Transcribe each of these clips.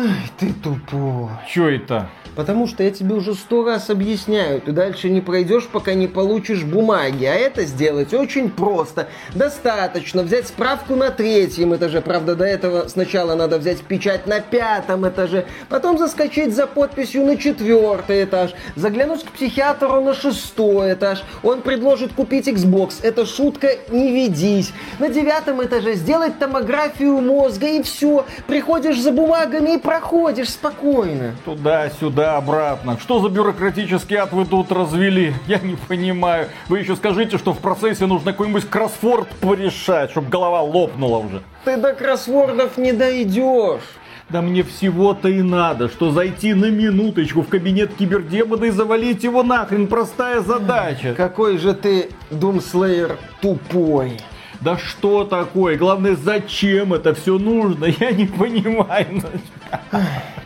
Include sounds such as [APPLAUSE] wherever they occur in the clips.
Ай, ты тупой. Чё это? Потому что я тебе уже сто раз объясняю, ты дальше не пройдешь, пока не получишь бумаги. А это сделать очень просто. Достаточно взять справку на третьем этаже. Правда, до этого сначала надо взять печать на пятом этаже. Потом заскочить за подписью на четвертый этаж. Заглянуть к психиатру на шестой этаж. Он предложит купить Xbox. Это шутка, не ведись. На девятом этаже сделать томографию мозга и все. Приходишь за бумагами и проходишь спокойно. Туда-сюда обратно. Что за бюрократический ад вы тут развели? Я не понимаю. Вы еще скажите, что в процессе нужно какой-нибудь кроссворд порешать, чтобы голова лопнула уже. Ты до кроссвордов не дойдешь. Да мне всего-то и надо, что зайти на минуточку в кабинет кибердемона и завалить его нахрен. Простая задача. Какой же ты, Думслеер, тупой. Да что такое? Главное, зачем это все нужно? Я не понимаю.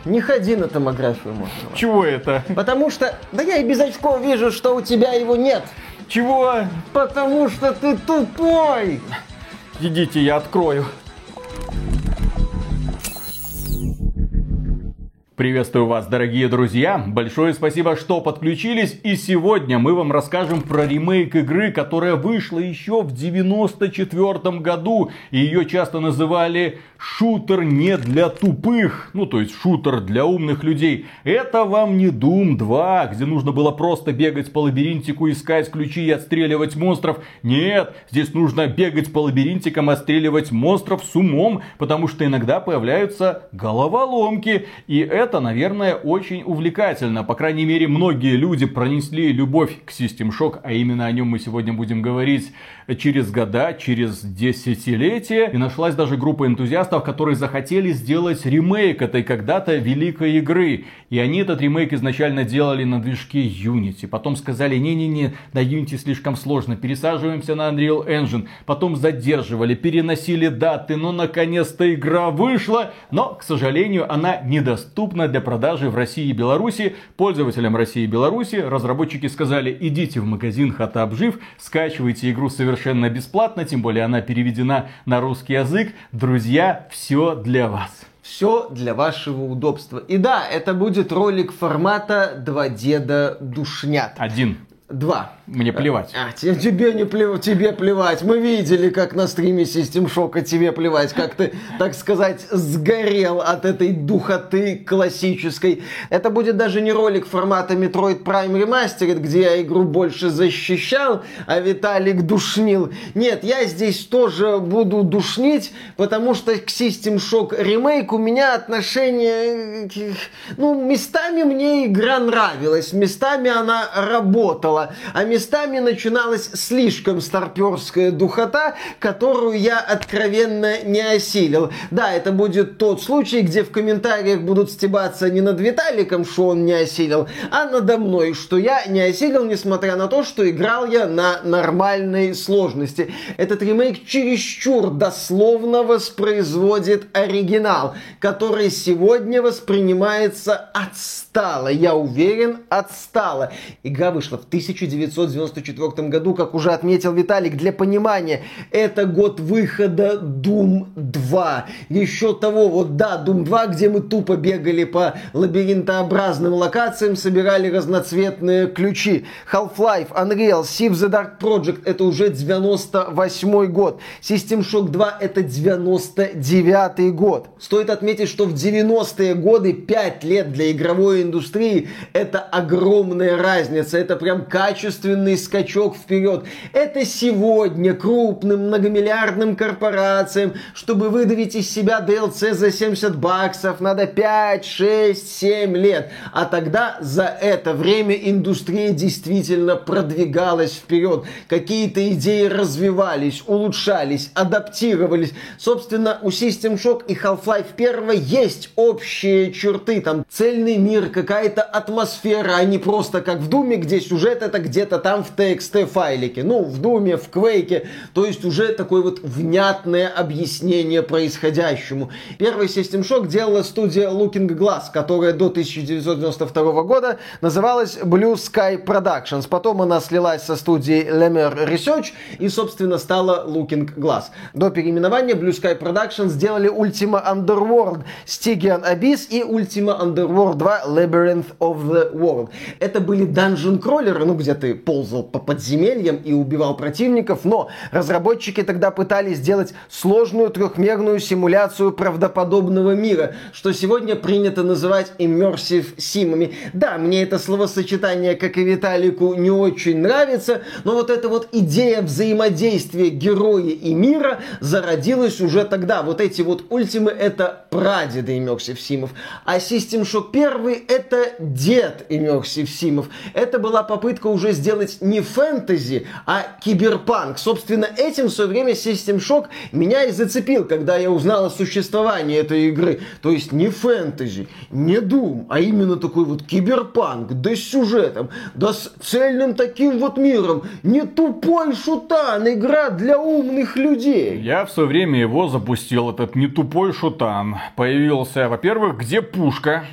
Не ходи на томографию, можно. Чего это? Потому что, да я и без очков вижу, что у тебя его нет. Чего? Потому что ты тупой. Идите, я открою. Приветствую вас, дорогие друзья! Большое спасибо, что подключились. И сегодня мы вам расскажем про ремейк игры, которая вышла еще в 94 году. И ее часто называли шутер не для тупых. Ну, то есть шутер для умных людей. Это вам не Doom 2, где нужно было просто бегать по лабиринтику, искать ключи и отстреливать монстров. Нет, здесь нужно бегать по лабиринтикам, отстреливать монстров с умом, потому что иногда появляются головоломки. И это это, наверное, очень увлекательно. По крайней мере, многие люди пронесли любовь к System Shock, а именно о нем мы сегодня будем говорить через года, через десятилетия. И нашлась даже группа энтузиастов, которые захотели сделать ремейк этой когда-то великой игры. И они этот ремейк изначально делали на движке Unity. Потом сказали, не-не-не, на Unity слишком сложно, пересаживаемся на Unreal Engine. Потом задерживали, переносили даты, но наконец-то игра вышла. Но, к сожалению, она недоступна для продажи в России и Беларуси. Пользователям России и Беларуси разработчики сказали, идите в магазин Хатабжив, скачивайте игру совершенно бесплатно, тем более она переведена на русский язык. Друзья, все для вас. Все для вашего удобства. И да, это будет ролик формата «Два деда душнят». Один. Два. Мне плевать. А, тебе не плевать, тебе плевать. Мы видели, как на стриме System Shock, тебе плевать, как ты, так сказать, сгорел от этой духоты классической. Это будет даже не ролик формата Metroid Prime Remastered, где я игру больше защищал, а Виталик душнил. Нет, я здесь тоже буду душнить, потому что к System Shock Remake у меня отношение... Ну, местами мне игра нравилась, местами она работала, а местами начиналась слишком старперская духота, которую я откровенно не осилил. Да, это будет тот случай, где в комментариях будут стебаться не над Виталиком, что он не осилил, а надо мной, что я не осилил, несмотря на то, что играл я на нормальной сложности. Этот ремейк чересчур дословно воспроизводит оригинал, который сегодня воспринимается отстало. Я уверен, отстало. Игра вышла в 1990 1994 году, как уже отметил Виталик, для понимания, это год выхода Doom 2. Еще того, вот да, Doom 2, где мы тупо бегали по лабиринтообразным локациям, собирали разноцветные ключи. Half-Life, Unreal, Civ the Dark Project, это уже 98 год. System Shock 2 это 99 год. Стоит отметить, что в 90-е годы 5 лет для игровой индустрии это огромная разница. Это прям качественный скачок вперед. Это сегодня крупным многомиллиардным корпорациям, чтобы выдавить из себя DLC за 70 баксов, надо 5, 6, 7 лет. А тогда за это время индустрия действительно продвигалась вперед. Какие-то идеи развивались, улучшались, адаптировались. Собственно, у System Shock и Half-Life 1 есть общие черты. Там цельный мир, какая-то атмосфера, а не просто как в Думе, где сюжет это где-то там в TXT файлике. Ну, в Думе, в Quake. То есть уже такое вот внятное объяснение происходящему. Первый System Shock делала студия Looking Glass, которая до 1992 года называлась Blue Sky Productions. Потом она слилась со студией Lemmer Research и, собственно, стала Looking Glass. До переименования Blue Sky Productions сделали Ultima Underworld, Stygian Abyss и Ultima Underworld 2 Labyrinth of the World. Это были данжен кроллеры, ну где ты ползал по подземельям и убивал противников, но разработчики тогда пытались сделать сложную трехмерную симуляцию правдоподобного мира, что сегодня принято называть immersive симами. Да, мне это словосочетание, как и Виталику, не очень нравится, но вот эта вот идея взаимодействия героя и мира зародилась уже тогда. Вот эти вот ультимы это прадеды иммерсив симов, а System Shock 1 это дед иммерсив симов. Это была попытка уже сделать не фэнтези, а киберпанк. Собственно, этим в свое время System Shock меня и зацепил, когда я узнал о существовании этой игры. То есть не фэнтези, не Doom, а именно такой вот киберпанк, да с сюжетом, да с цельным таким вот миром. Не тупой шутан, игра для умных людей. Я в свое время его запустил, этот не тупой шутан. Появился, во-первых, где пушка?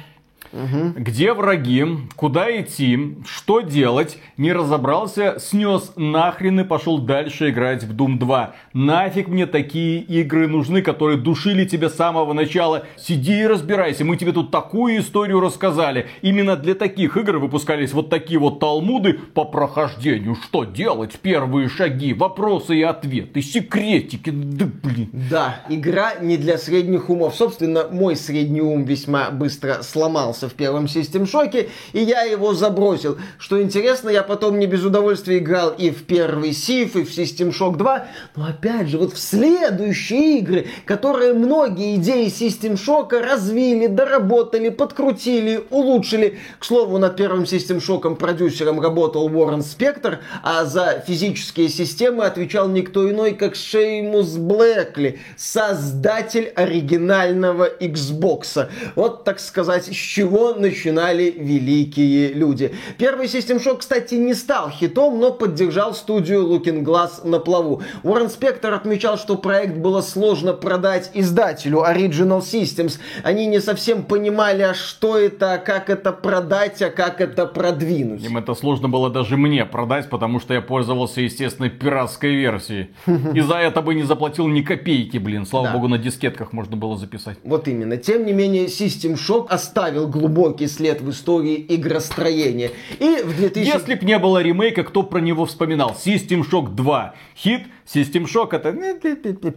Угу. Где враги? Куда идти? Что делать? Не разобрался, снес нахрен и пошел дальше играть в Doom 2. Нафиг мне такие игры нужны, которые душили тебя с самого начала. Сиди и разбирайся, мы тебе тут такую историю рассказали. Именно для таких игр выпускались вот такие вот талмуды по прохождению. Что делать? Первые шаги, вопросы и ответы, секретики. Да блин. Да, игра не для средних умов. Собственно, мой средний ум весьма быстро сломался сломался в первом System Shock, и я его забросил. Что интересно, я потом не без удовольствия играл и в первый Сиф, и в System Shock 2, но опять же, вот в следующие игры, которые многие идеи System Shock развили, доработали, подкрутили, улучшили. К слову, над первым System Shock продюсером работал Уоррен Спектр, а за физические системы отвечал никто иной, как Шеймус Блэкли, создатель оригинального Xbox. Вот, так сказать, с чего чего начинали великие люди. Первый System Shock, кстати, не стал хитом, но поддержал студию Looking Glass на плаву. Уоррен Спектор отмечал, что проект было сложно продать издателю Original Systems. Они не совсем понимали, а что это, а как это продать, а как это продвинуть. Им это сложно было даже мне продать, потому что я пользовался, естественно, пиратской версией. [LAUGHS] И за это бы не заплатил ни копейки, блин. Слава да. богу, на дискетках можно было записать. Вот именно. Тем не менее, System Shock оставил глубокий след в истории игростроения. И в 2000... Если б не было ремейка, кто про него вспоминал? System Shock 2. Хит, System Shock это...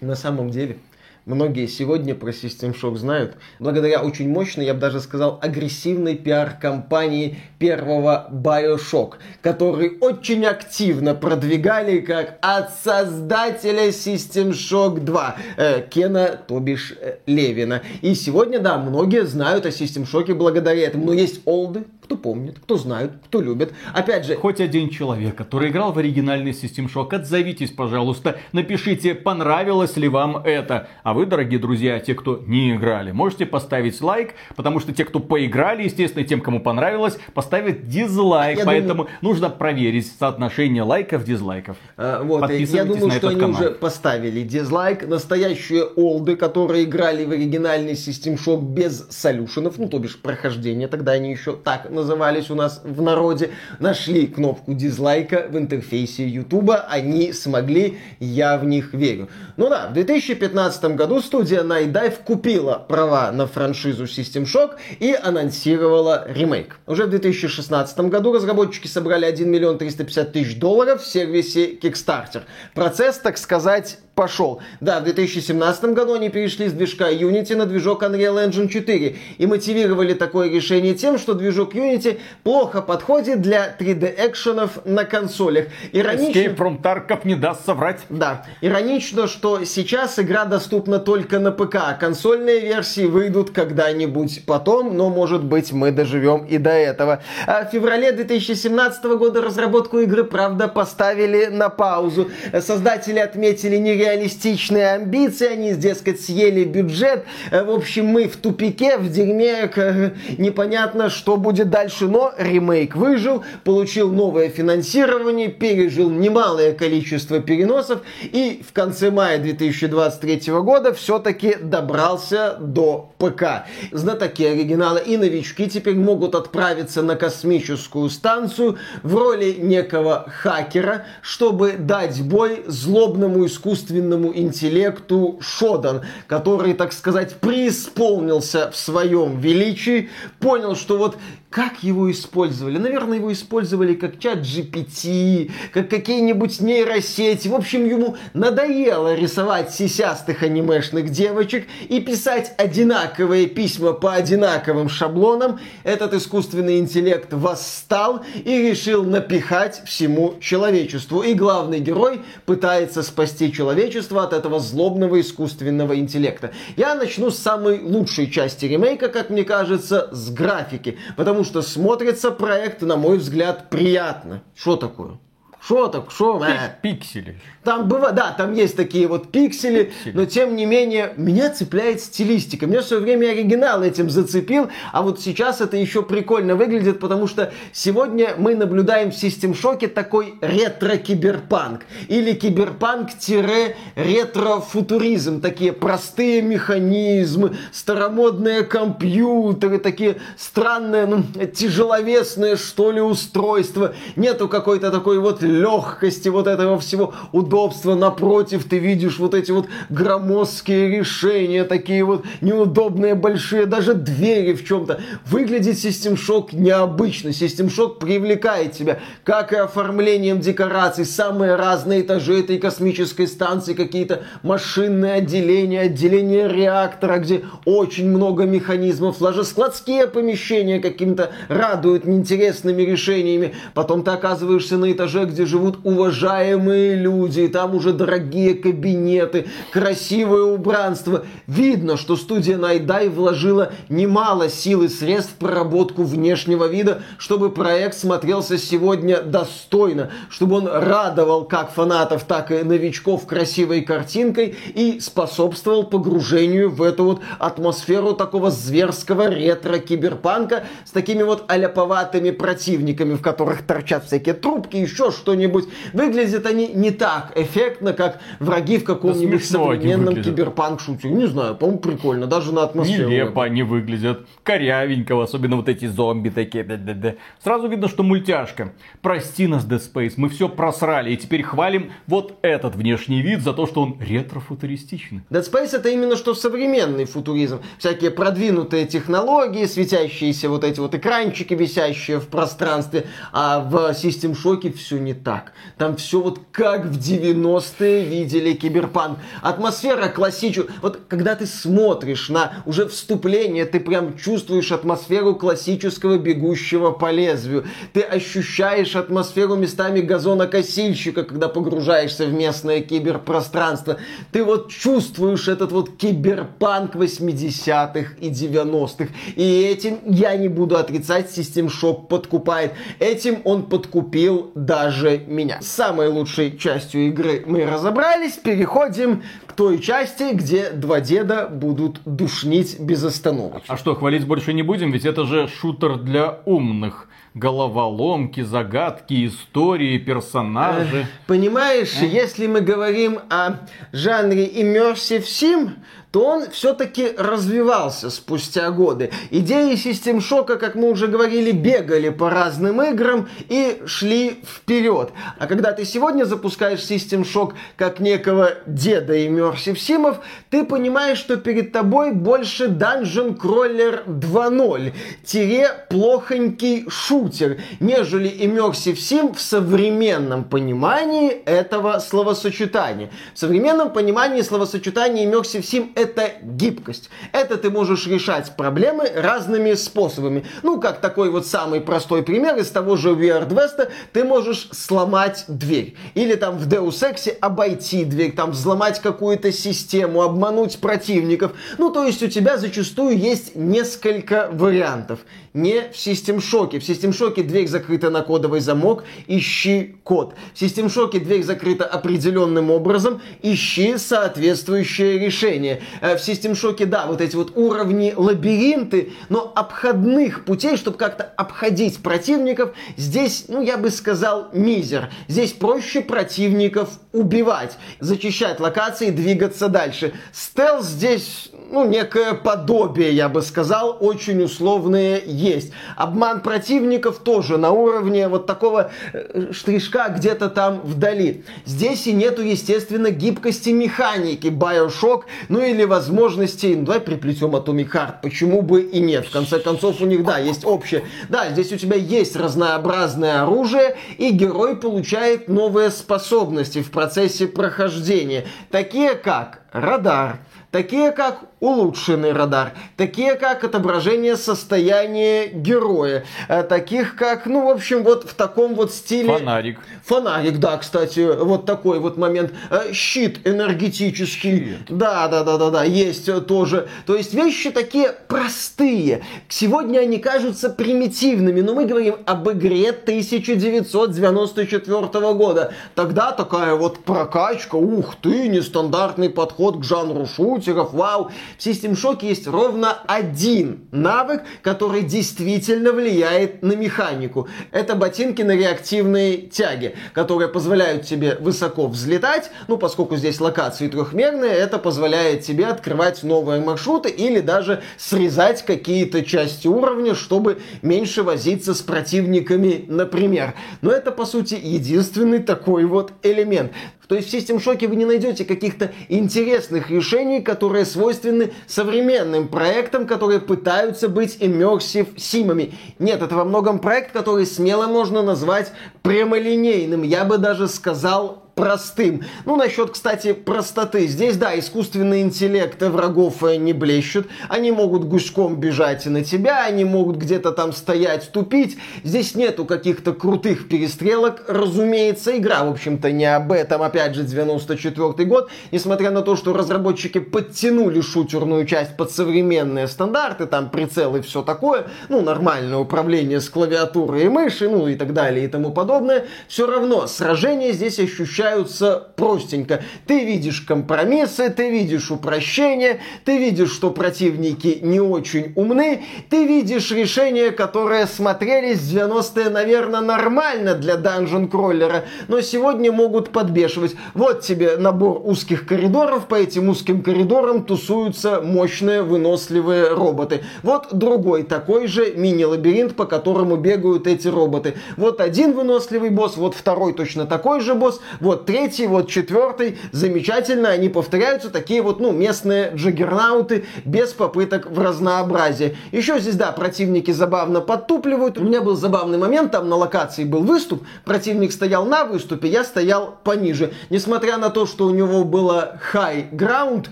На самом деле, многие сегодня про System Shock знают, благодаря очень мощной, я бы даже сказал, агрессивной пиар-компании первого Bioshock, который очень активно продвигали как от создателя System Shock 2, э, Кена, то бишь э, Левина. И сегодня, да, многие знают о System Shock благодаря этому, но есть олды, кто помнит, кто знает, кто любит. Опять же... Хоть один человек, который играл в оригинальный System Shock, отзовитесь, пожалуйста, напишите, понравилось ли вам это. А вы, дорогие друзья, те, кто не играли, можете поставить лайк, потому что те, кто поиграли, естественно, тем, кому понравилось, поставят дизлайк. Я поэтому думаю... нужно проверить соотношение лайков, дизлайков. А, вот, я думаю, что они канал. уже поставили дизлайк. Настоящие олды, которые играли в оригинальный System Shock без солюшенов, ну, то бишь прохождения, тогда они еще так назывались у нас в народе, нашли кнопку дизлайка в интерфейсе Ютуба, они смогли, я в них верю. Ну да, в 2015 году студия Night Dive купила права на франшизу System Shock и анонсировала ремейк. Уже в 2016 году разработчики собрали 1 миллион 350 тысяч долларов в сервисе Kickstarter. Процесс, так сказать, пошел. Да, в 2017 году они перешли с движка Unity на движок Unreal Engine 4 и мотивировали такое решение тем, что движок Unity плохо подходит для 3D-экшенов на консолях. Иронично... Escape from Tarkov не даст соврать. Да. Иронично, что сейчас игра доступна только на ПК, а консольные версии выйдут когда-нибудь потом, но может быть мы доживем и до этого. А в феврале 2017 года разработку игры, правда, поставили на паузу. Создатели отметили нереальность нереалистичные амбиции, они, дескать, съели бюджет. Э, в общем, мы в тупике, в дерьме, непонятно, что будет дальше. Но ремейк выжил, получил новое финансирование, пережил немалое количество переносов и в конце мая 2023 года все-таки добрался до ПК. Знатоки оригинала и новички теперь могут отправиться на космическую станцию в роли некого хакера, чтобы дать бой злобному искусственному интеллекту Шодан, который, так сказать, преисполнился в своем величии, понял, что вот как его использовали? Наверное, его использовали как чат GPT, как какие-нибудь нейросети. В общем, ему надоело рисовать сисястых анимешных девочек и писать одинаковые письма по одинаковым шаблонам. Этот искусственный интеллект восстал и решил напихать всему человечеству. И главный герой пытается спасти человечество от этого злобного искусственного интеллекта. Я начну с самой лучшей части ремейка, как мне кажется, с графики. Потому что смотрится проект, на мой взгляд, приятно. Что такое? Что так, что? Э? Пиксели. Там бывает, да, там есть такие вот пиксели, пиксели, но тем не менее меня цепляет стилистика. Меня в свое время оригинал этим зацепил, а вот сейчас это еще прикольно выглядит, потому что сегодня мы наблюдаем в System Shock такой ретро-киберпанк или киберпанк-ретро-футуризм. Такие простые механизмы, старомодные компьютеры, такие странные, ну, тяжеловесные, что ли, устройства. Нету какой-то такой вот легкости вот этого всего удобства. Напротив, ты видишь вот эти вот громоздкие решения, такие вот неудобные большие, даже двери в чем-то. Выглядит System Shock необычно. System Shock привлекает тебя, как и оформлением декораций, самые разные этажи этой космической станции, какие-то машинные отделения, отделения реактора, где очень много механизмов, даже складские помещения каким-то радуют интересными решениями. Потом ты оказываешься на этаже, где живут уважаемые люди, и там уже дорогие кабинеты, красивое убранство. Видно, что студия Найдай вложила немало сил и средств в проработку внешнего вида, чтобы проект смотрелся сегодня достойно, чтобы он радовал как фанатов, так и новичков красивой картинкой и способствовал погружению в эту вот атмосферу такого зверского ретро-киберпанка с такими вот аляповатыми противниками, в которых торчат всякие трубки, еще что-нибудь. Выглядят они не так эффектно, как враги в каком-нибудь да современном киберпанк-шутере. Не знаю, по-моему, прикольно, даже на атмосферу. Нелепо они выглядят, корявенько, особенно вот эти зомби такие. Да -да -да. Сразу видно, что мультяшка. Прости нас, Dead Space, мы все просрали, и теперь хвалим вот этот внешний вид за то, что он ретро-футуристичный. Dead Space это именно что современный футуризм. Всякие продвинутые технологии, светящиеся вот эти вот экранчики, висящие в пространстве, а в System Shock все не так. Там все вот как в 90-е видели киберпанк. Атмосфера классическая. Вот когда ты смотришь на уже вступление, ты прям чувствуешь атмосферу классического бегущего по лезвию. Ты ощущаешь атмосферу местами газонокосильщика, когда погружаешься в местное киберпространство. Ты вот чувствуешь этот вот киберпанк 80-х и 90-х. И этим, я не буду отрицать, System Shock подкупает. Этим он подкупил даже меня. Самой лучшей частью игры мы разобрались. Переходим к той части, где два деда будут душнить без остановки. А что, хвалить больше не будем? Ведь это же шутер для умных головоломки, загадки, истории, персонажи. Понимаешь, э? если мы говорим о жанре Immersive Sim, то он все-таки развивался спустя годы. Идеи систем шока, как мы уже говорили, бегали по разным играм и шли вперед. А когда ты сегодня запускаешь систем шок как некого деда иммерсив симов, ты понимаешь, что перед тобой больше Dungeon Crawler 2.0, тире плохонький шутер, нежели иммерсив сим в современном понимании этого словосочетания. В современном понимании словосочетания иммерсив сим это гибкость. Это ты можешь решать проблемы разными способами. Ну, как такой вот самый простой пример из того же Weird West, ты можешь сломать дверь. Или там в Deus Ex обойти дверь, там взломать какую-то систему, обмануть противников. Ну, то есть у тебя зачастую есть несколько вариантов. Не в System Shock. В System Shock дверь закрыта на кодовый замок, ищи код. В System Shock дверь закрыта определенным образом, ищи соответствующее решение. Э, в System Shock, да, вот эти вот уровни лабиринты, но обходных путей, чтобы как-то обходить противников, здесь, ну, я бы сказал, мизер. Здесь проще противников убивать, зачищать локации, двигаться дальше. Стелс здесь, ну, некое подобие, я бы сказал, очень условное есть. Обман противников тоже на уровне вот такого э, штришка где-то там вдали. Здесь и нету, естественно, гибкости механики Bioshock, ну или возможностей, ну давай приплетем Atomic Heart, почему бы и нет. В конце концов, у них, да, есть общее. Да, здесь у тебя есть разнообразное оружие, и герой получает новые способности в процессе прохождения, такие как радар, такие как улучшенный радар, такие как отображение состояния героя, э, таких как, ну, в общем, вот в таком вот стиле... Фонарик. Фонарик, да, кстати, вот такой вот момент. Э, щит энергетический. Щит. Да, да, да, да, да, есть тоже. То есть вещи такие простые. Сегодня они кажутся примитивными, но мы говорим об игре 1994 года. Тогда такая вот прокачка, ух ты, нестандартный подход к жанру шутеров, вау. В System Shock есть ровно один навык, который действительно влияет на механику. Это ботинки на реактивной тяге, которые позволяют тебе высоко взлетать. Ну, поскольку здесь локации трехмерные, это позволяет тебе открывать новые маршруты или даже срезать какие-то части уровня, чтобы меньше возиться с противниками, например. Но это, по сути, единственный такой вот элемент. То есть в System Shock вы не найдете каких-то интересных решений, которые свойственны современным проектам, которые пытаются быть immersive симами. Нет, это во многом проект, который смело можно назвать прямолинейным. Я бы даже сказал простым. Ну, насчет, кстати, простоты. Здесь, да, искусственный интеллект врагов э, не блещут. Они могут гуськом бежать на тебя, они могут где-то там стоять, тупить. Здесь нету каких-то крутых перестрелок. Разумеется, игра, в общем-то, не об этом. Опять же, 94 год. Несмотря на то, что разработчики подтянули шутерную часть под современные стандарты, там прицелы и все такое, ну, нормальное управление с клавиатурой и мыши, ну, и так далее и тому подобное, все равно сражение здесь ощущается получаются простенько. Ты видишь компромиссы, ты видишь упрощения, ты видишь, что противники не очень умны, ты видишь решения, которые смотрелись в 90-е, наверное, нормально для данжен-кроллера, но сегодня могут подбешивать. Вот тебе набор узких коридоров, по этим узким коридорам тусуются мощные выносливые роботы. Вот другой такой же мини-лабиринт, по которому бегают эти роботы. Вот один выносливый босс, вот второй точно такой же босс, вот вот третий, вот четвертый, замечательно, они повторяются, такие вот, ну, местные джаггернауты, без попыток в разнообразие. Еще здесь, да, противники забавно подтупливают. У меня был забавный момент, там на локации был выступ, противник стоял на выступе, я стоял пониже. Несмотря на то, что у него было high ground,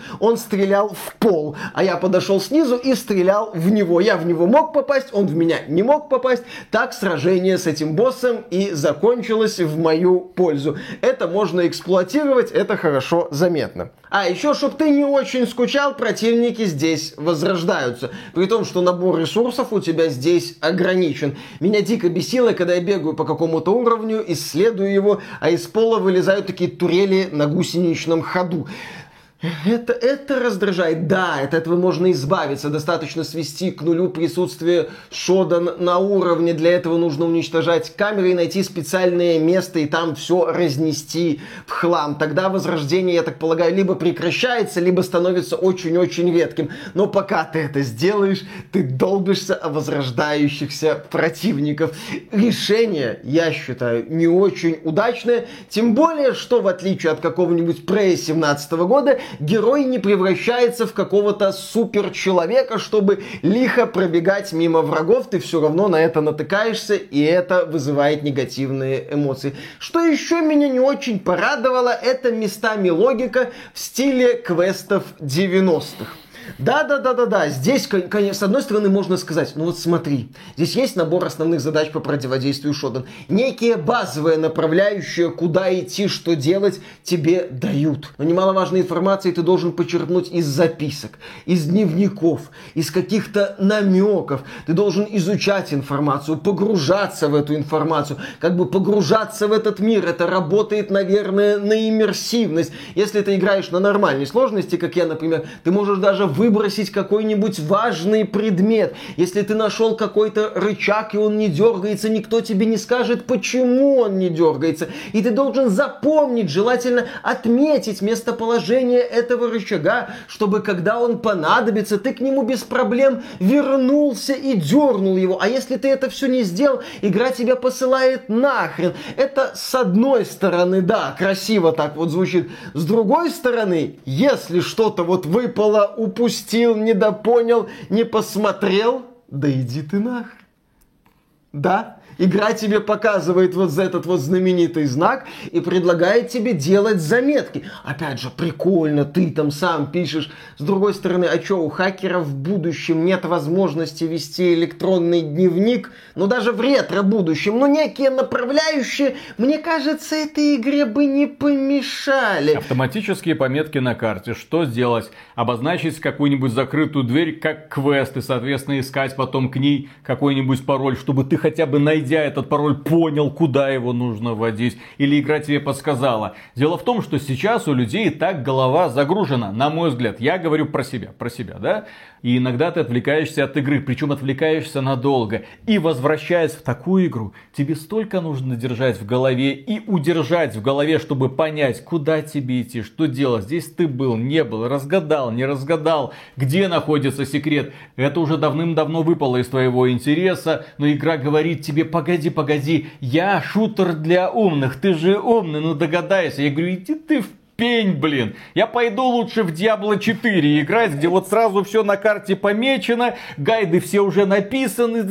он стрелял в пол, а я подошел снизу и стрелял в него. Я в него мог попасть, он в меня не мог попасть. Так сражение с этим боссом и закончилось в мою пользу. Это можно эксплуатировать, это хорошо заметно. А еще, чтобы ты не очень скучал, противники здесь возрождаются. При том, что набор ресурсов у тебя здесь ограничен. Меня дико бесило, когда я бегаю по какому-то уровню, исследую его, а из пола вылезают такие турели на гусеничном ходу. Это, это раздражает. Да, от этого можно избавиться. Достаточно свести к нулю присутствие шода на уровне. Для этого нужно уничтожать камеры и найти специальное место и там все разнести в хлам. Тогда возрождение, я так полагаю, либо прекращается, либо становится очень-очень редким. Но пока ты это сделаешь, ты долбишься о возрождающихся противников. Решение, я считаю, не очень удачное. Тем более, что в отличие от какого-нибудь Prey 17 года, герой не превращается в какого-то суперчеловека, чтобы лихо пробегать мимо врагов, ты все равно на это натыкаешься, и это вызывает негативные эмоции. Что еще меня не очень порадовало, это местами логика в стиле квестов 90-х. Да-да-да-да-да. Здесь, конечно, с одной стороны, можно сказать, ну вот смотри, здесь есть набор основных задач по противодействию Шодан. Некие базовые направляющие, куда идти, что делать, тебе дают. Но немаловажной информации ты должен почерпнуть из записок, из дневников, из каких-то намеков. Ты должен изучать информацию, погружаться в эту информацию, как бы погружаться в этот мир. Это работает, наверное, на иммерсивность. Если ты играешь на нормальной сложности, как я, например, ты можешь даже выбросить какой-нибудь важный предмет. Если ты нашел какой-то рычаг, и он не дергается, никто тебе не скажет, почему он не дергается. И ты должен запомнить, желательно отметить местоположение этого рычага, чтобы когда он понадобится, ты к нему без проблем вернулся и дернул его. А если ты это все не сделал, игра тебя посылает нахрен. Это с одной стороны, да, красиво так вот звучит. С другой стороны, если что-то вот выпало, упустил, недопонял, не посмотрел, да иди ты нахрен. Да, Игра тебе показывает вот этот вот знаменитый знак и предлагает тебе делать заметки. Опять же, прикольно, ты там сам пишешь. С другой стороны, а что, у хакеров в будущем нет возможности вести электронный дневник? Ну, даже в ретро-будущем. Ну, некие направляющие, мне кажется, этой игре бы не помешали. Автоматические пометки на карте. Что сделать? Обозначить какую-нибудь закрытую дверь как квест и, соответственно, искать потом к ней какой-нибудь пароль, чтобы ты хотя бы найдя вводя этот пароль, понял, куда его нужно вводить, или игра тебе подсказала. Дело в том, что сейчас у людей так голова загружена, на мой взгляд. Я говорю про себя, про себя, да? И иногда ты отвлекаешься от игры, причем отвлекаешься надолго. И возвращаясь в такую игру, тебе столько нужно держать в голове и удержать в голове, чтобы понять, куда тебе идти, что делать. Здесь ты был, не был, разгадал, не разгадал, где находится секрет. Это уже давным-давно выпало из твоего интереса, но игра говорит тебе, погоди, погоди, я шутер для умных, ты же умный, ну догадайся. Я говорю, иди ты в пень, блин. Я пойду лучше в Diablo 4 играть, где вот сразу все на карте помечено, гайды все уже написаны.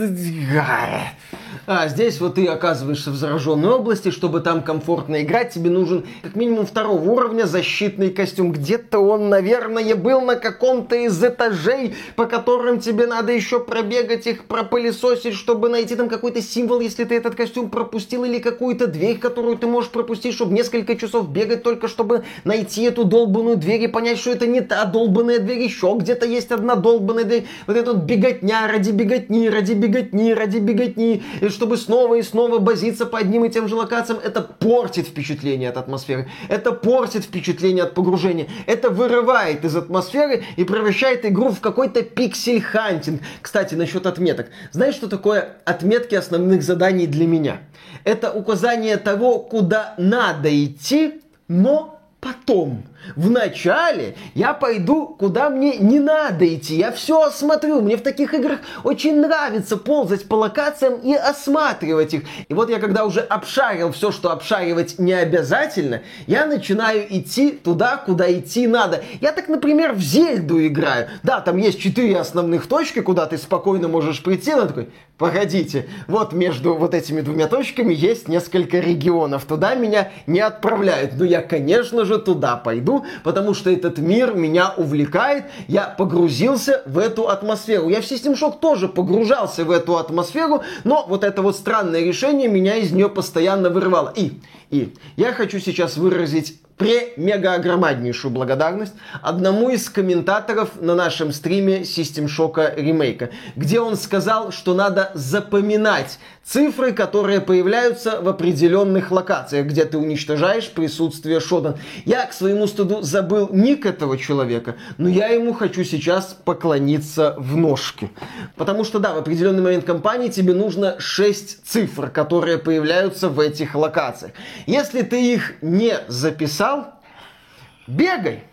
А здесь вот ты оказываешься в зараженной области, чтобы там комфортно играть, тебе нужен как минимум второго уровня защитный костюм. Где-то он, наверное, был на каком-то из этажей, по которым тебе надо еще пробегать их, пропылесосить, чтобы найти там какой-то символ, если ты этот костюм пропустил, или какую-то дверь, которую ты можешь пропустить, чтобы несколько часов бегать только, чтобы найти эту долбанную дверь и понять, что это не та долбанная дверь, еще где-то есть одна долбанная дверь. Вот эта вот беготня ради беготни, ради беготни, ради беготни чтобы снова и снова лазиться по одним и тем же локациям, это портит впечатление от атмосферы. Это портит впечатление от погружения. Это вырывает из атмосферы и превращает игру в какой-то pixel hunting. Кстати, насчет отметок. Знаешь, что такое отметки основных заданий для меня? Это указание того, куда надо идти, но потом. В начале я пойду, куда мне не надо идти. Я все осмотрю. Мне в таких играх очень нравится ползать по локациям и осматривать их. И вот я когда уже обшарил все, что обшаривать не обязательно, я начинаю идти туда, куда идти надо. Я так, например, в Зельду играю. Да, там есть четыре основных точки, куда ты спокойно можешь прийти. Но такой, погодите, вот между вот этими двумя точками есть несколько регионов. Туда меня не отправляют. Но я, конечно же, туда пойду году, потому что этот мир меня увлекает, я погрузился в эту атмосферу. Я в System Shock тоже погружался в эту атмосферу, но вот это вот странное решение меня из нее постоянно вырывало. И, и я хочу сейчас выразить пре-мега-огромаднейшую благодарность одному из комментаторов на нашем стриме System Shock ремейка, где он сказал, что надо запоминать цифры, которые появляются в определенных локациях, где ты уничтожаешь присутствие Шодан. Я, к своему стыду, забыл ник этого человека, но я ему хочу сейчас поклониться в ножки. Потому что, да, в определенный момент кампании тебе нужно 6 цифр, которые появляются в этих локациях. Если ты их не записал, бегай.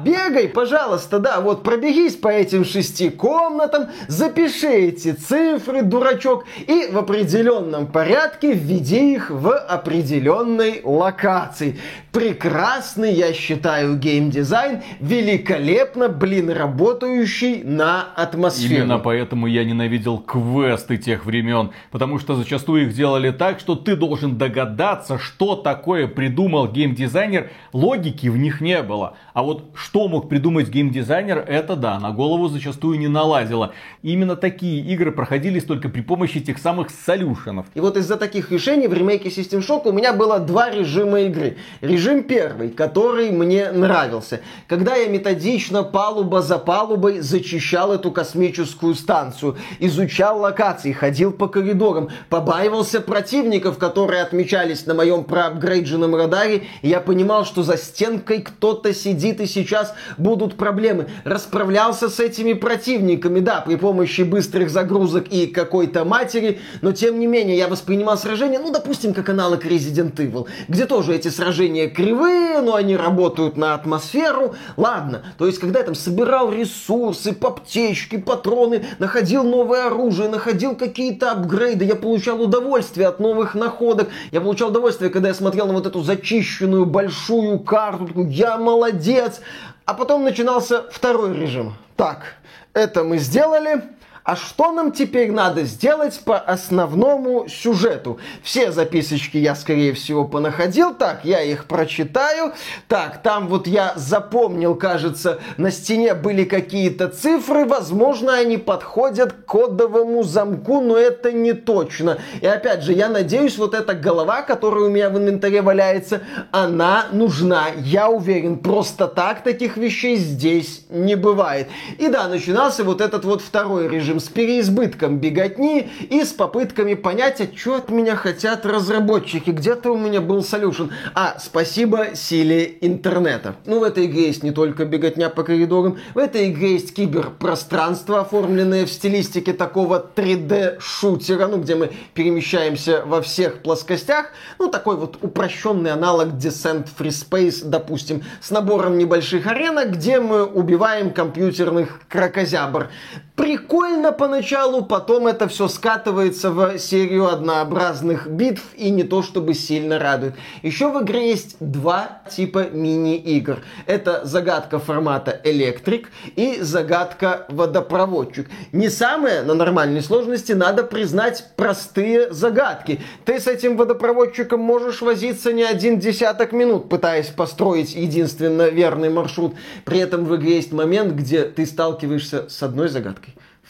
Бегай, пожалуйста, да, вот пробегись по этим шести комнатам, запиши эти цифры, дурачок, и в определенном порядке введи их в определенной локации. Прекрасный, я считаю, геймдизайн, великолепно, блин, работающий на атмосферу. Именно поэтому я ненавидел квесты тех времен, потому что зачастую их делали так, что ты должен догадаться, что такое придумал геймдизайнер, логики в них не было. А вот что мог придумать геймдизайнер, это да, на голову зачастую не налазило. Именно такие игры проходились только при помощи тех самых солюшенов. И вот из-за таких решений в ремейке System Shock у меня было два режима игры. Режим первый, который мне нравился. Когда я методично палуба за палубой зачищал эту космическую станцию, изучал локации, ходил по коридорам, побаивался противников, которые отмечались на моем проапгрейдженном радаре, и я понимал, что за стенкой кто-то сидит и сейчас будут проблемы. Расправлялся с этими противниками, да, при помощи быстрых загрузок и какой-то матери, но тем не менее я воспринимал сражения, ну, допустим, как аналог Resident Evil, где тоже эти сражения кривые, но они работают на атмосферу. Ладно, то есть, когда я там собирал ресурсы, аптечки, патроны, находил новое оружие, находил какие-то апгрейды, я получал удовольствие от новых находок, я получал удовольствие, когда я смотрел на вот эту зачищенную большую карту, я молодец. А потом начинался второй режим. Так, это мы сделали, а что нам теперь надо сделать по основному сюжету? Все записочки я, скорее всего, понаходил. Так, я их прочитаю. Так, там вот я запомнил, кажется, на стене были какие-то цифры. Возможно, они подходят к кодовому замку, но это не точно. И опять же, я надеюсь, вот эта голова, которая у меня в инвентаре валяется, она нужна. Я уверен, просто так таких вещей здесь не бывает. И да, начинался вот этот вот второй режим с переизбытком беготни и с попытками понять, а что от меня хотят разработчики. Где-то у меня был solution. А, спасибо силе интернета. Ну, в этой игре есть не только беготня по коридорам, в этой игре есть киберпространство, оформленное в стилистике такого 3D-шутера, ну, где мы перемещаемся во всех плоскостях. Ну, такой вот упрощенный аналог Descent Free Space, допустим, с набором небольших аренок, где мы убиваем компьютерных крокозябр. Прикольно поначалу, потом это все скатывается в серию однообразных битв и не то чтобы сильно радует. Еще в игре есть два типа мини-игр. Это загадка формата электрик и загадка водопроводчик. Не самые на нормальной сложности, надо признать, простые загадки. Ты с этим водопроводчиком можешь возиться не один десяток минут, пытаясь построить единственно верный маршрут. При этом в игре есть момент, где ты сталкиваешься с одной загадкой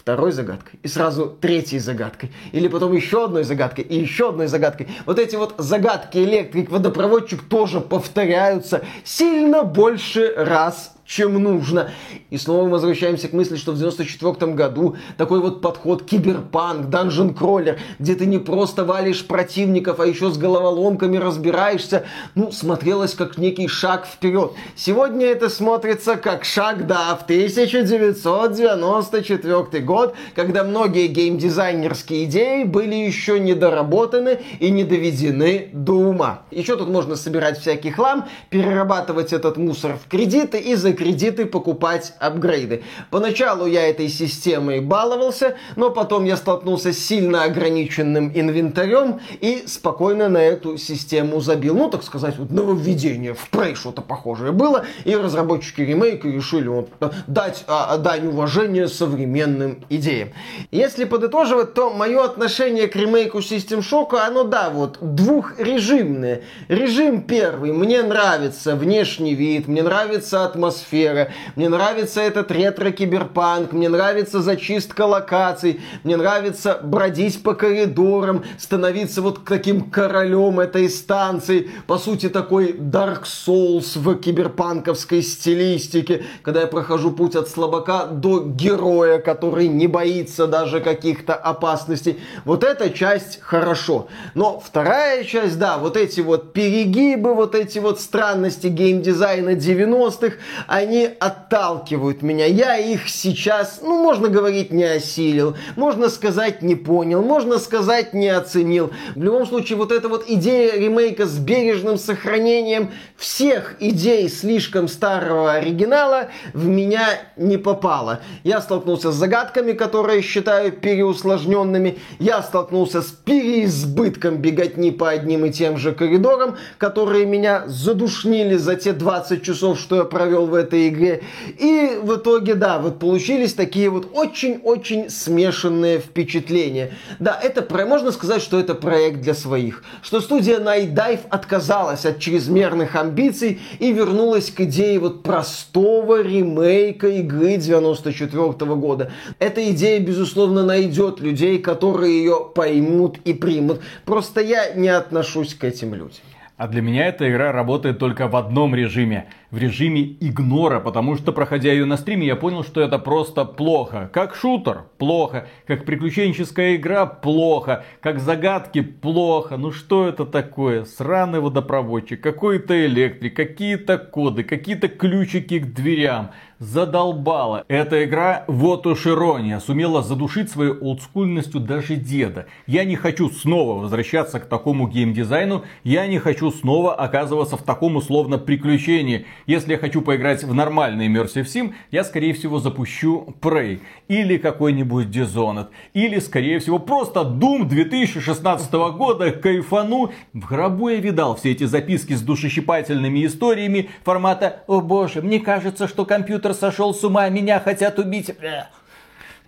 второй загадкой, и сразу третьей загадкой, или потом еще одной загадкой, и еще одной загадкой. Вот эти вот загадки электрик, водопроводчик тоже повторяются сильно больше раз чем нужно. И снова мы возвращаемся к мысли, что в 94 году такой вот подход киберпанк, данжен кроллер, где ты не просто валишь противников, а еще с головоломками разбираешься, ну, смотрелось как некий шаг вперед. Сегодня это смотрится как шаг, да, в 1994 год, когда многие геймдизайнерские идеи были еще не доработаны и не доведены до ума. Еще тут можно собирать всякий хлам, перерабатывать этот мусор в кредиты и за кредиты покупать апгрейды. Поначалу я этой системой баловался, но потом я столкнулся с сильно ограниченным инвентарем и спокойно на эту систему забил. Ну, так сказать, вот нововведение, в Prey что-то похожее было, и разработчики ремейка решили вот, дать а, дань уважения современным идеям. Если подытоживать, то мое отношение к ремейку System Shock, оно, да, вот двухрежимное. Режим первый, мне нравится внешний вид, мне нравится атмосфера, атмосфера, мне нравится этот ретро-киберпанк, мне нравится зачистка локаций, мне нравится бродить по коридорам, становиться вот таким королем этой станции, по сути такой Dark Souls в киберпанковской стилистике, когда я прохожу путь от слабака до героя, который не боится даже каких-то опасностей. Вот эта часть хорошо. Но вторая часть, да, вот эти вот перегибы, вот эти вот странности геймдизайна 90-х, они отталкивают меня. Я их сейчас, ну, можно говорить, не осилил, можно сказать, не понял, можно сказать, не оценил. В любом случае, вот эта вот идея ремейка с бережным сохранением всех идей слишком старого оригинала в меня не попала. Я столкнулся с загадками, которые считаю переусложненными. Я столкнулся с переизбытком беготни по одним и тем же коридорам, которые меня задушнили за те 20 часов, что я провел в этой этой игре. И в итоге, да, вот получились такие вот очень-очень смешанные впечатления. Да, это, можно сказать, что это проект для своих. Что студия Night Dive отказалась от чрезмерных амбиций и вернулась к идее вот простого ремейка игры 94 -го года. Эта идея, безусловно, найдет людей, которые ее поймут и примут. Просто я не отношусь к этим людям. А для меня эта игра работает только в одном режиме в режиме игнора, потому что, проходя ее на стриме, я понял, что это просто плохо. Как шутер – плохо, как приключенческая игра – плохо, как загадки – плохо. Ну что это такое? Сраный водопроводчик, какой-то электрик, какие-то коды, какие-то ключики к дверям. Задолбала. Эта игра, вот уж ирония, сумела задушить своей олдскульностью даже деда. Я не хочу снова возвращаться к такому геймдизайну, я не хочу снова оказываться в таком условно приключении. Если я хочу поиграть в нормальный Immersive Sim, я скорее всего запущу Prey. Или какой-нибудь Dishonored. Или скорее всего просто Doom 2016 года кайфану. В гробу я видал все эти записки с душещипательными историями формата «О боже, мне кажется, что компьютер сошел с ума, меня хотят убить».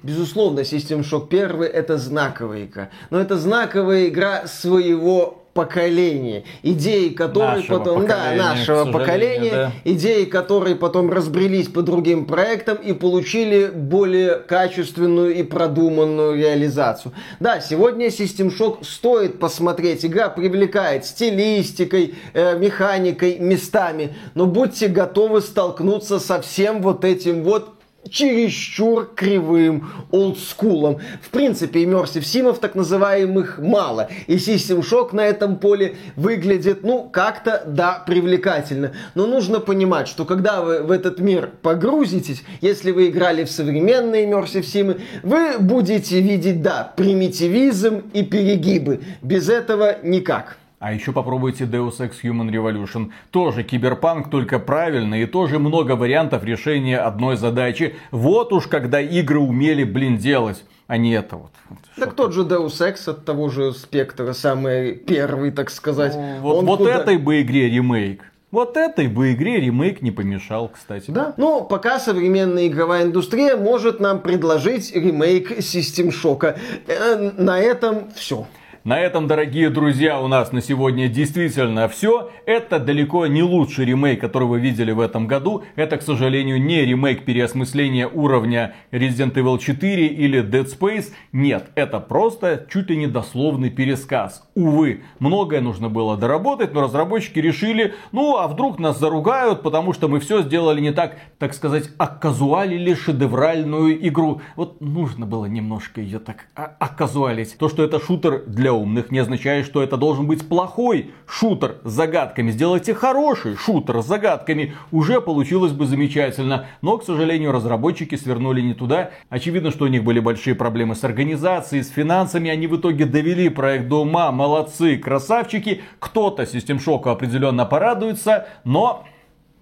Безусловно, System Shock 1 это знаковая игра. Но это знаковая игра своего поколения, идеи которые нашего потом, да, нашего поколения, да. идеи которые потом разбрелись по другим проектам и получили более качественную и продуманную реализацию. Да, сегодня System Shock стоит посмотреть, игра привлекает стилистикой, э, механикой, местами, но будьте готовы столкнуться со всем вот этим вот чересчур кривым олдскулом. В принципе, Immersive Симов так называемых мало. И System Shock на этом поле выглядит, ну, как-то, да, привлекательно. Но нужно понимать, что когда вы в этот мир погрузитесь, если вы играли в современные Immersive Симы, вы будете видеть, да, примитивизм и перегибы. Без этого никак. А еще попробуйте Deus Ex Human Revolution. Тоже киберпанк, только правильно, и тоже много вариантов решения одной задачи. Вот уж когда игры умели, блин, делать а не это вот. Так тот же Deus Ex от того же спектра, самый первый, так сказать. Ну, вот, вот куда... этой бы игре ремейк. Вот этой бы игре ремейк не помешал, кстати. Да. Ну, пока современная игровая индустрия может нам предложить ремейк System Shock. Э, на этом все. На этом, дорогие друзья, у нас на сегодня действительно все. Это далеко не лучший ремейк, который вы видели в этом году. Это, к сожалению, не ремейк переосмысления уровня Resident Evil 4 или Dead Space. Нет, это просто чуть ли не дословный пересказ. Увы, многое нужно было доработать, но разработчики решили, ну а вдруг нас заругают, потому что мы все сделали не так, так сказать, оказуалили шедевральную игру. Вот нужно было немножко ее так оказуалить. То, что это шутер для умных не означает, что это должен быть плохой шутер с загадками. Сделайте хороший шутер с загадками, уже получилось бы замечательно. Но, к сожалению, разработчики свернули не туда. Очевидно, что у них были большие проблемы с организацией, с финансами. Они в итоге довели проект до ума. Молодцы, красавчики. Кто-то System Shock определенно порадуется, но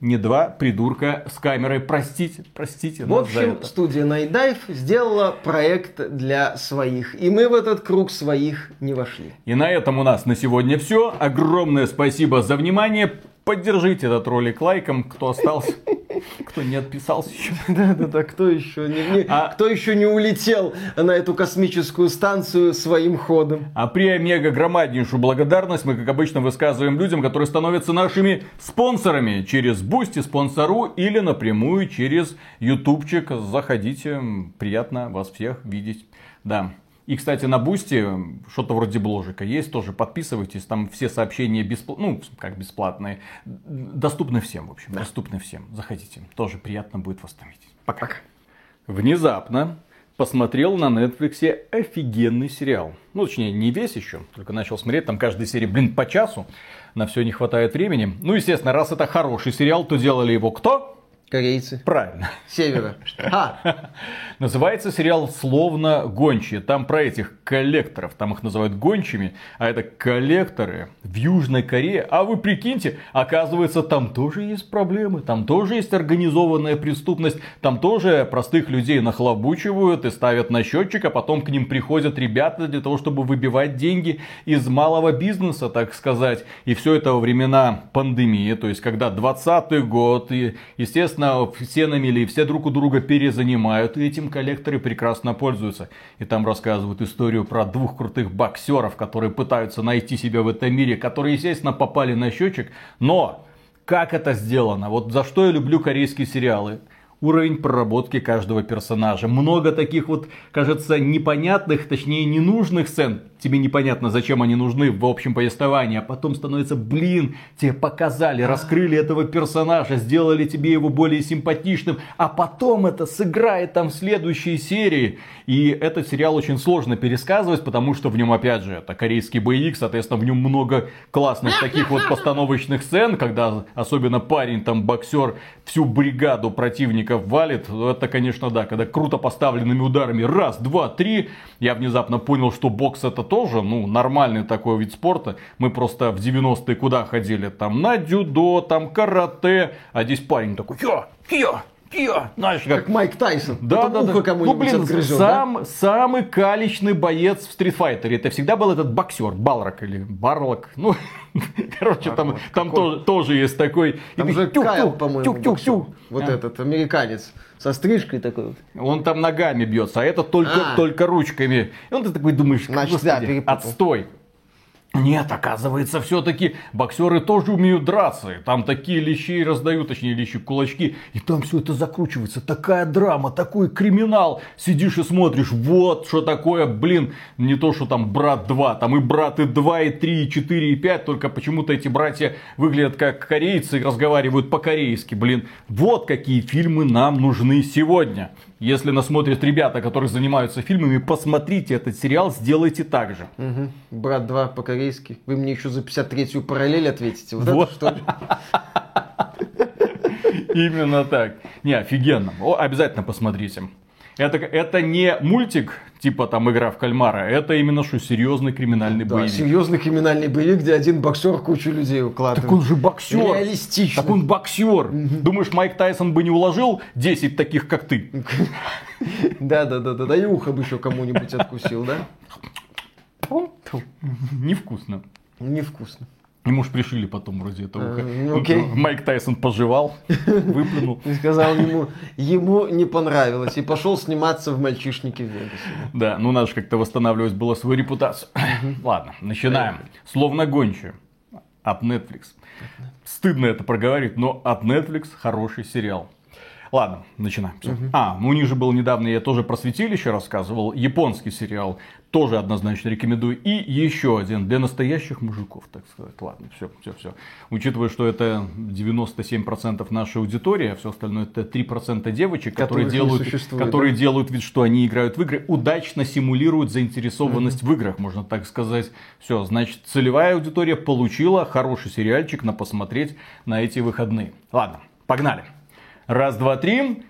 не два придурка с камерой. Простите, простите. В общем, студия Nightdive сделала проект для своих. И мы в этот круг своих не вошли. И на этом у нас на сегодня все. Огромное спасибо за внимание. Поддержите этот ролик лайком, кто остался. Кто не отписался еще. [LAUGHS] Да-да-да, кто еще не, не, а... кто еще не улетел на эту космическую станцию своим ходом. А преомегагромаднейшую благодарность мы, как обычно, высказываем людям, которые становятся нашими спонсорами через Boosty, спонсору или напрямую через ютубчик. Заходите, приятно вас всех видеть. Да. И, кстати, на Boosty что-то вроде бложика есть, тоже подписывайтесь, там все сообщения бесплатные, ну, как бесплатные, доступны всем, в общем, да. доступны всем. Заходите, тоже приятно будет видеть. Пока. Пока. Внезапно посмотрел на Netflix офигенный сериал. Ну, точнее, не весь еще, только начал смотреть, там каждая серия, блин, по часу, на все не хватает времени. Ну, естественно, раз это хороший сериал, то делали его кто? Корейцы. Правильно. Севера. А. [LAUGHS] Называется сериал «Словно гончие». Там про этих коллекторов. Там их называют гончими. А это коллекторы в Южной Корее. А вы прикиньте, оказывается, там тоже есть проблемы. Там тоже есть организованная преступность. Там тоже простых людей нахлобучивают и ставят на счетчик. А потом к ним приходят ребята для того, чтобы выбивать деньги из малого бизнеса, так сказать. И все это во времена пандемии. То есть, когда 20 год. И, естественно, совместно все намели, все друг у друга перезанимают, и этим коллекторы прекрасно пользуются. И там рассказывают историю про двух крутых боксеров, которые пытаются найти себя в этом мире, которые, естественно, попали на счетчик, но как это сделано? Вот за что я люблю корейские сериалы уровень проработки каждого персонажа. Много таких вот, кажется, непонятных, точнее ненужных сцен, тебе непонятно, зачем они нужны в общем повествовании, а потом становится, блин, тебе показали, раскрыли этого персонажа, сделали тебе его более симпатичным, а потом это сыграет там в следующей серии. И этот сериал очень сложно пересказывать, потому что в нем, опять же, это корейский боевик, соответственно, в нем много классных таких вот постановочных сцен, когда особенно парень, там, боксер, всю бригаду противников валит. Это, конечно, да, когда круто поставленными ударами раз, два, три, я внезапно понял, что бокс это тоже, ну, нормальный такой вид спорта. Мы просто в 90-е куда ходили? Там на дюдо, там карате. А здесь парень такой, я, я, я, знаешь, как... как Майк Тайсон. Да, да, да. Ну, блин, отгрызет, сам, да? самый калечный боец в стритфайтере. Это всегда был этот боксер, Балрак или Барлок. [LAUGHS] Ну, короче, там, там тоже, тоже есть такой... Там же Кайл, по-моему, Вот а? этот, американец со стрижкой такой. Он там ногами бьется, а это только, а. только ручками. И он ты такой думаешь, Значит, да, отстой. Нет, оказывается, все-таки боксеры тоже умеют драться. Там такие лещи раздают, точнее лещи кулачки. И там все это закручивается. Такая драма, такой криминал. Сидишь и смотришь, вот что такое, блин, не то, что там брат 2. Там и браты 2, и 3, и 4, и 5. Только почему-то эти братья выглядят как корейцы и разговаривают по-корейски. Блин, вот какие фильмы нам нужны сегодня. Если нас смотрят ребята, которые занимаются фильмами, посмотрите этот сериал, сделайте так же. Угу. Брат 2 по-корейски. Вы мне еще за 53-ю параллель ответите. Вот, вот. это что ли? [LAUGHS] Именно так. Не, офигенно. О, обязательно посмотрите. Это, это не мультик, типа там игра в кальмара, это именно что серьезный криминальный да, боевик. серьезный криминальный боевик, где один боксер кучу людей укладывает. Так он же боксер. Реалистично. Так он боксер. Думаешь, Майк Тайсон бы не уложил 10 таких, как ты? Да, да, да, да, да, и ухо бы еще кому-нибудь откусил, да? Невкусно. Невкусно. Ему ж пришили потом вроде этого. Okay. Ну, [LAUGHS] Майк Тайсон пожевал, [LAUGHS] выплюнул. И сказал ему, ему не понравилось. И пошел сниматься в мальчишнике в Вегасе. Да, ну надо же как-то восстанавливать было свою репутацию. [LAUGHS] Ладно, начинаем. Словно гончие от Netflix. Стыдно это проговорить, но от Netflix хороший сериал. Ладно, начинаем. Угу. А, ну у них же был недавно, я тоже про святилище рассказывал, японский сериал. Тоже однозначно рекомендую. И еще один для настоящих мужиков, так сказать. Ладно, все, все, все. Учитывая, что это 97% нашей аудитории, а все остальное это 3% девочек, которые, делают, которые да? делают вид, что они играют в игры, удачно симулируют заинтересованность угу. в играх, можно так сказать. Все, значит, целевая аудитория получила хороший сериальчик на посмотреть на эти выходные. Ладно, погнали. Раз, два, три.